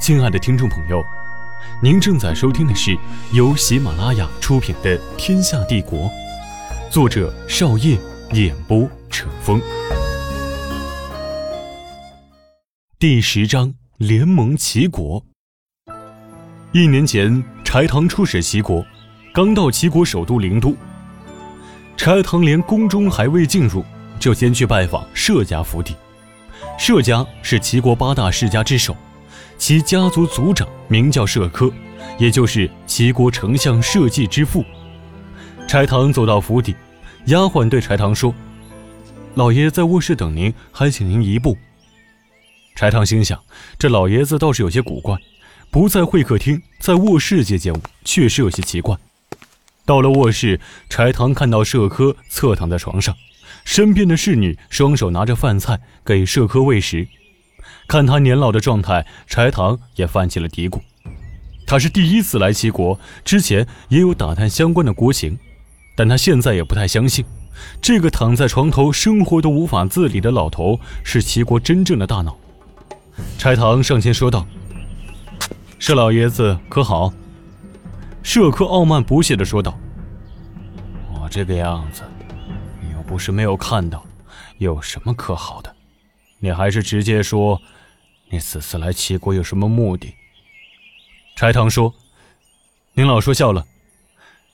亲爱的听众朋友，您正在收听的是由喜马拉雅出品的《天下帝国》，作者少业，演播陈峰。第十章：联盟齐国。一年前，柴唐出使齐国，刚到齐国首都陵都，柴唐连宫中还未进入，就先去拜访舍家府邸。舍家是齐国八大世家之首。其家族族长名叫社科，也就是齐国丞相社稷之父。柴堂走到府邸，丫鬟对柴堂说：“老爷在卧室等您，还请您移步。”柴堂心想，这老爷子倒是有些古怪，不在会客厅，在卧室接见我，确实有些奇怪。到了卧室，柴堂看到社科侧躺在床上，身边的侍女双手拿着饭菜给社科喂食。看他年老的状态，柴堂也泛起了嘀咕。他是第一次来齐国，之前也有打探相关的国情，但他现在也不太相信，这个躺在床头、生活都无法自理的老头是齐国真正的大脑。柴堂上前说道：“舍老爷子可好？”舍科傲慢不屑地说道：“我这个样子，你又不是没有看到，有什么可好的？你还是直接说。”你此次来齐国有什么目的？柴堂说：“您老说笑了。”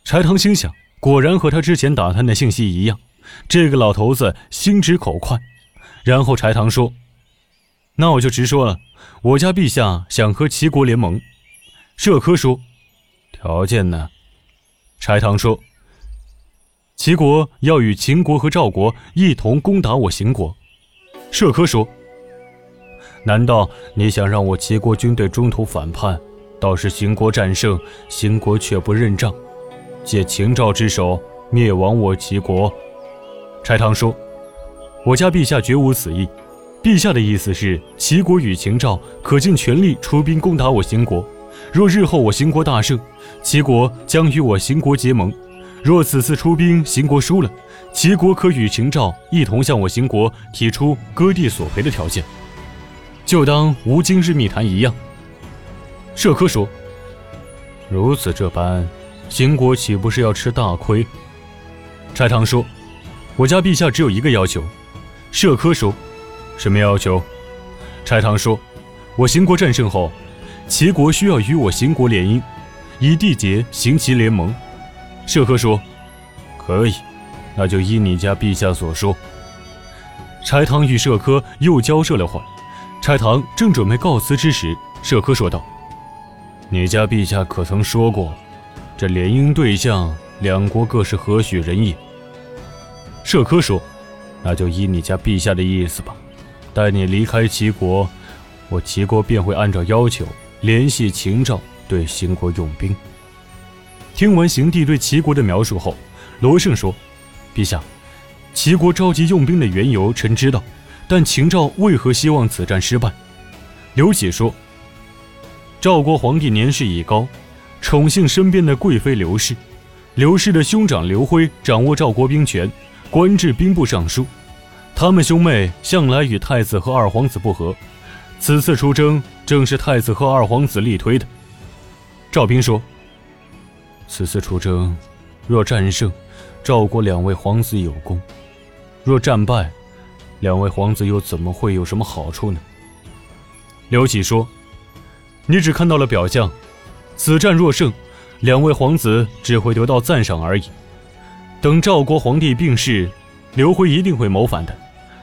柴堂心想，果然和他之前打探的信息一样，这个老头子心直口快。然后柴堂说：“那我就直说了，我家陛下想和齐国联盟。”社科说：“条件呢？”柴堂说：“齐国要与秦国和赵国一同攻打我秦国。”社科说。难道你想让我齐国军队中途反叛，到时秦国战胜，秦国却不认账，借秦赵之手灭亡我齐国？柴唐说：“我家陛下绝无此意。陛下的意思是，齐国与秦赵可尽全力出兵攻打我秦国。若日后我秦国大胜，齐国将与我秦国结盟。若此次出兵秦国输了，齐国可与秦赵一同向我秦国提出割地索赔的条件。”就当无今日密谈一样。社科说：“如此这般，秦国岂不是要吃大亏？”柴堂说：“我家陛下只有一个要求。”社科说：“什么要求？”柴堂说：“我秦国战胜后，齐国需要与我秦国联姻，以缔结秦齐联盟。”社科说：“可以，那就依你家陛下所说。”柴堂与社科又交涉了会。柴堂正准备告辞之时，社科说道：“你家陛下可曾说过，这联姻对象两国各是何许人也？”社科说：“那就依你家陛下的意思吧。待你离开齐国，我齐国便会按照要求联系秦赵，对秦国用兵。”听完邢帝对齐国的描述后，罗胜说：“陛下，齐国召集用兵的缘由，臣知道。”但秦赵为何希望此战失败？刘启说：“赵国皇帝年事已高，宠幸身边的贵妃刘氏。刘氏的兄长刘辉掌握赵国兵权，官至兵部尚书。他们兄妹向来与太子和二皇子不和，此次出征正是太子和二皇子力推的。”赵兵说：“此次出征，若战胜，赵国两位皇子有功；若战败，”两位皇子又怎么会有什么好处呢？刘启说：“你只看到了表象，此战若胜，两位皇子只会得到赞赏而已。等赵国皇帝病逝，刘辉一定会谋反的，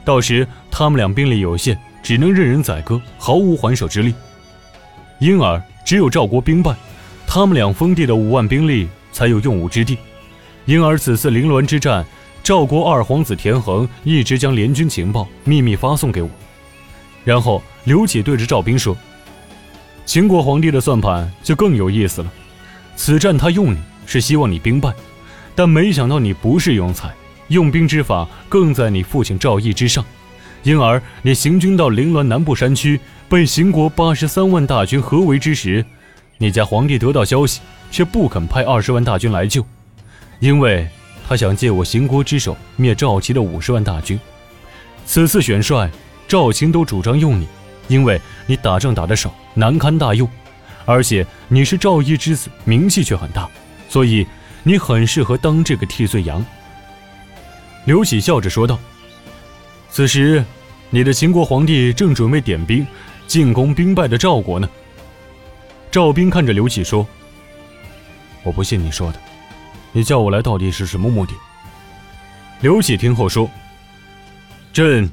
到时他们俩兵力有限，只能任人宰割，毫无还手之力。因而，只有赵国兵败，他们俩封地的五万兵力才有用武之地。因而，此次凌乱之战。”赵国二皇子田横一直将联军情报秘密发送给我，然后刘启对着赵兵说：“秦国皇帝的算盘就更有意思了。此战他用你是希望你兵败，但没想到你不是庸才，用兵之法更在你父亲赵毅之上。因而你行军到凌乱南部山区，被秦国八十三万大军合围之时，你家皇帝得到消息，却不肯派二十万大军来救，因为。”他想借我秦国之手灭赵齐的五十万大军。此次选帅，赵秦都主张用你，因为你打仗打得少，难堪大用，而且你是赵义之子，名气却很大，所以你很适合当这个替罪羊。”刘喜笑着说道。此时，你的秦国皇帝正准备点兵进攻兵败的赵国呢。赵兵看着刘启说：“我不信你说的，你叫我来到底是什么目的？”刘启听后说：“朕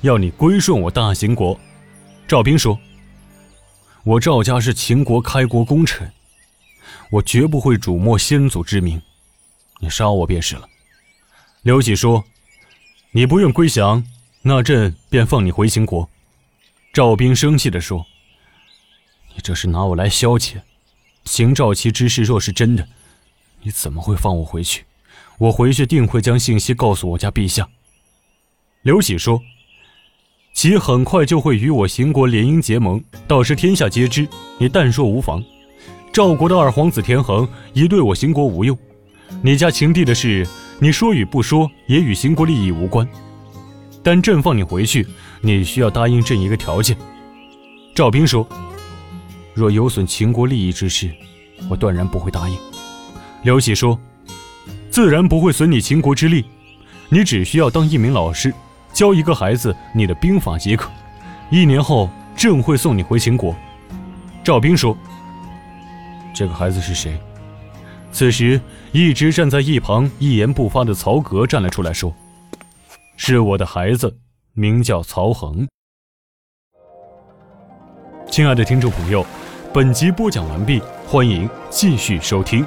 要你归顺我大秦国。”赵兵说：“我赵家是秦国开国功臣，我绝不会辱没先祖之名，你杀我便是了。”刘启说：“你不愿归降。”那朕便放你回秦国。”赵兵生气地说，“你这是拿我来消遣。秦赵齐之事若是真的，你怎么会放我回去？我回去定会将信息告诉我家陛下。”刘喜说：“其很快就会与我秦国联姻结盟，到时天下皆知。你但说无妨。赵国的二皇子田横已对我秦国无用，你家秦帝的事，你说与不说也与秦国利益无关。”但朕放你回去，你需要答应朕一个条件。”赵兵说，“若有损秦国利益之事，我断然不会答应。”刘喜说，“自然不会损你秦国之利，你只需要当一名老师，教一个孩子你的兵法即可。一年后，朕会送你回秦国。”赵兵说，“这个孩子是谁？”此时，一直站在一旁一言不发的曹格站了出来，说。是我的孩子，名叫曹恒。亲爱的听众朋友，本集播讲完毕，欢迎继续收听。